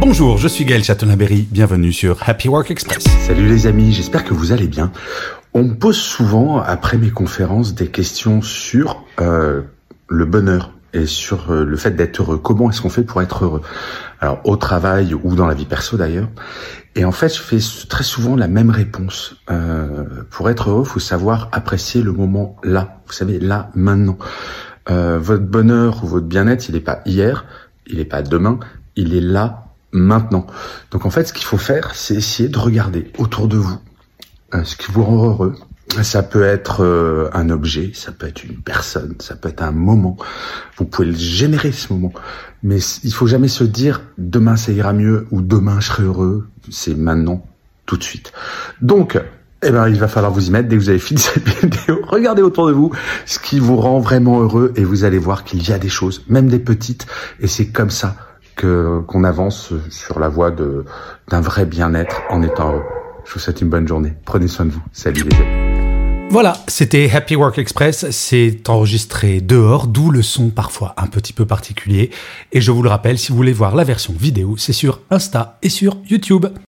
Bonjour, je suis Gaël Chatonaberry, bienvenue sur Happy Work Express. Salut les amis, j'espère que vous allez bien. On me pose souvent, après mes conférences, des questions sur euh, le bonheur et sur euh, le fait d'être heureux. Comment est-ce qu'on fait pour être heureux? Alors au travail ou dans la vie perso d'ailleurs. Et en fait, je fais très souvent la même réponse. Euh, pour être heureux, faut savoir apprécier le moment là. Vous savez, là, maintenant. Euh, votre bonheur ou votre bien-être, il n'est pas hier, il n'est pas demain, il est là, maintenant. Donc en fait, ce qu'il faut faire, c'est essayer de regarder autour de vous euh, ce qui vous rend heureux. Ça peut être euh, un objet, ça peut être une personne, ça peut être un moment. Vous pouvez le générer ce moment, mais il faut jamais se dire demain ça ira mieux ou demain je serai heureux. C'est maintenant, tout de suite. Donc eh ben, il va falloir vous y mettre dès que vous avez fini cette vidéo. Regardez autour de vous ce qui vous rend vraiment heureux et vous allez voir qu'il y a des choses, même des petites, et c'est comme ça qu'on avance sur la voie d'un vrai bien-être en étant heureux. Je vous souhaite une bonne journée. Prenez soin de vous. Salut les amis. Voilà, c'était Happy Work Express. C'est enregistré dehors, d'où le son parfois un petit peu particulier. Et je vous le rappelle, si vous voulez voir la version vidéo, c'est sur Insta et sur YouTube.